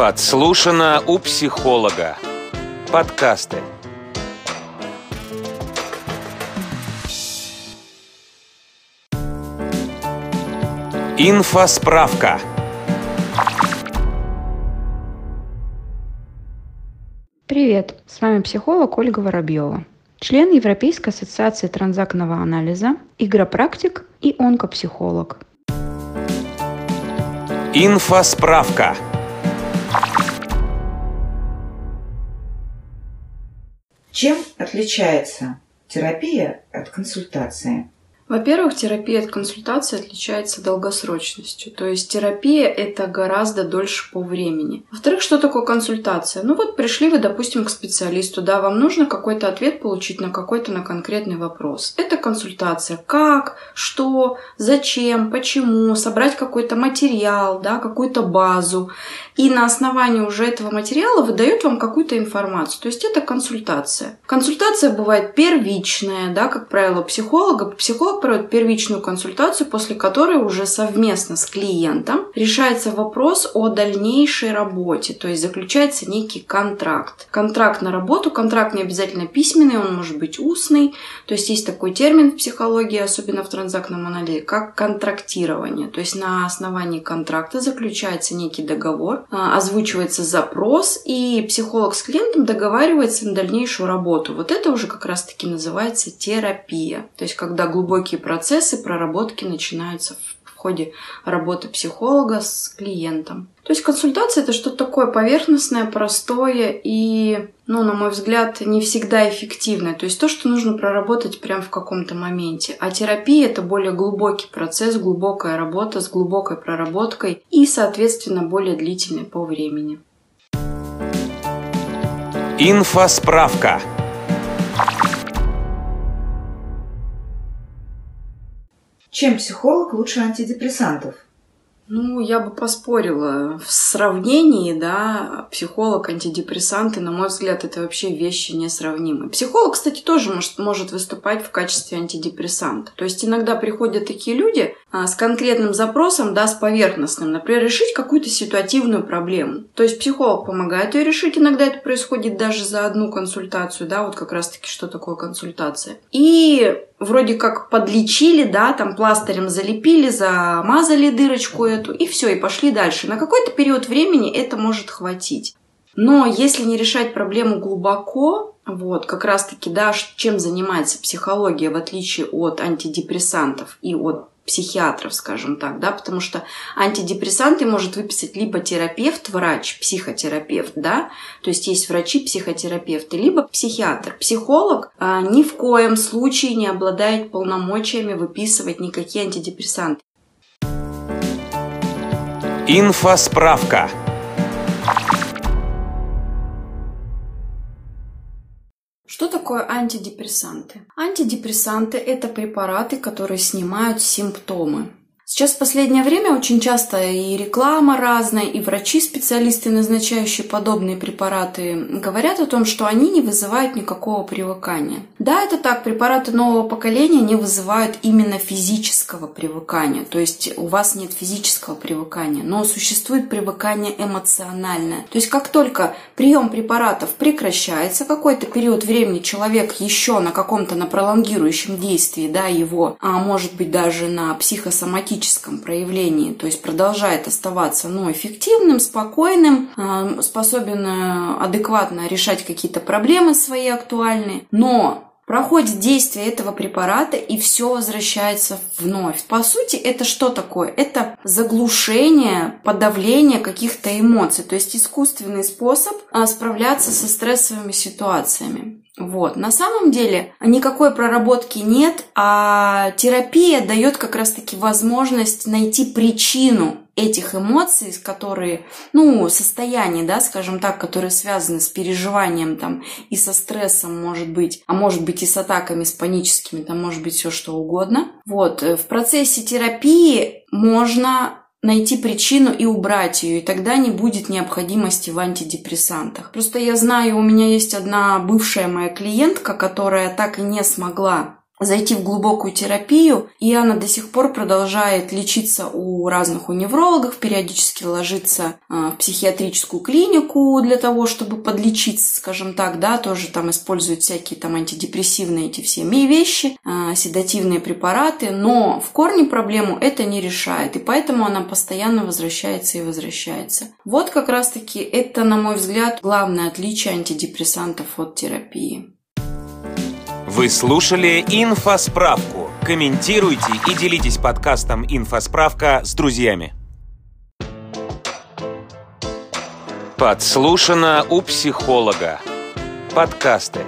Подслушано у психолога. Подкасты. Инфосправка. Привет, с вами психолог Ольга Воробьева, член Европейской ассоциации транзактного анализа, игропрактик и онкопсихолог. Инфосправка. Чем отличается терапия от консультации? Во-первых, терапия от консультации отличается долгосрочностью. То есть терапия это гораздо дольше по времени. Во-вторых, что такое консультация? Ну вот пришли вы, допустим, к специалисту, да, вам нужно какой-то ответ получить на какой-то на конкретный вопрос. Это консультация. Как, что, зачем, почему, собрать какой-то материал, да, какую-то базу. И на основании уже этого материала выдает вам какую-то информацию. То есть это консультация. Консультация бывает первичная, да, как правило, психолога. Психолог проводит первичную консультацию, после которой уже совместно с клиентом решается вопрос о дальнейшей работе, то есть заключается некий контракт. Контракт на работу, контракт не обязательно письменный, он может быть устный, то есть есть такой термин в психологии, особенно в транзактном анализе, как контрактирование, то есть на основании контракта заключается некий договор, а, озвучивается запрос, и психолог с клиентом договаривается на дальнейшую работу. Вот это уже как раз-таки называется терапия, то есть когда глубокий глубокие процессы проработки начинаются в ходе работы психолога с клиентом. То есть консультация это что-то такое поверхностное, простое и, ну, на мой взгляд, не всегда эффективное. То есть то, что нужно проработать прямо в каком-то моменте. А терапия это более глубокий процесс, глубокая работа с глубокой проработкой и, соответственно, более длительной по времени. Инфосправка. Чем психолог лучше антидепрессантов? Ну, я бы поспорила. В сравнении, да, психолог, антидепрессанты, на мой взгляд, это вообще вещи несравнимые. Психолог, кстати, тоже может, может выступать в качестве антидепрессанта. То есть иногда приходят такие люди с конкретным запросом, да, с поверхностным, например, решить какую-то ситуативную проблему. То есть психолог помогает ее решить, иногда это происходит даже за одну консультацию, да, вот как раз-таки что такое консультация. И вроде как подлечили, да, там пластырем залепили, замазали дырочку эту, и все, и пошли дальше. На какой-то период времени это может хватить. Но если не решать проблему глубоко, вот, как раз-таки, да, чем занимается психология, в отличие от антидепрессантов и от психиатров, скажем так, да, потому что антидепрессанты может выписать либо терапевт, врач, психотерапевт, да, то есть есть врачи-психотерапевты, либо психиатр. Психолог а, ни в коем случае не обладает полномочиями выписывать никакие антидепрессанты. Инфосправка. Что такое антидепрессанты? Антидепрессанты – это препараты, которые снимают симптомы. Сейчас в последнее время очень часто и реклама разная, и врачи-специалисты, назначающие подобные препараты, говорят о том, что они не вызывают никакого привыкания. Да, это так, препараты нового поколения не вызывают именно физического привыкания, то есть у вас нет физического привыкания, но существует привыкание эмоциональное. То есть как только прием препаратов прекращается, какой-то период времени человек еще на каком-то на пролонгирующем действии, да, его, а может быть даже на психосоматическом физическом проявлении, то есть продолжает оставаться ну, эффективным, спокойным, а, способен э, адекватно решать какие-то проблемы свои актуальные, но проходит действие этого препарата и все возвращается вновь. По сути, это что такое? Это заглушение, подавление каких-то эмоций, то есть искусственный способ а, справляться со стрессовыми ситуациями. Вот. На самом деле никакой проработки нет, а терапия дает как раз-таки возможность найти причину этих эмоций, которые, ну, состояния, да, скажем так, которые связаны с переживанием там и со стрессом, может быть, а может быть и с атаками, с паническими, там может быть все что угодно. Вот. В процессе терапии можно найти причину и убрать ее, и тогда не будет необходимости в антидепрессантах. Просто я знаю, у меня есть одна бывшая моя клиентка, которая так и не смогла зайти в глубокую терапию, и она до сих пор продолжает лечиться у разных у неврологов, периодически ложится а, в психиатрическую клинику для того, чтобы подлечиться, скажем так, да, тоже там используют всякие там антидепрессивные эти все вещи, а, седативные препараты, но в корне проблему это не решает, и поэтому она постоянно возвращается и возвращается. Вот как раз-таки это, на мой взгляд, главное отличие антидепрессантов от терапии. Вы слушали «Инфосправку». Комментируйте и делитесь подкастом «Инфосправка» с друзьями. Подслушано у психолога. Подкасты.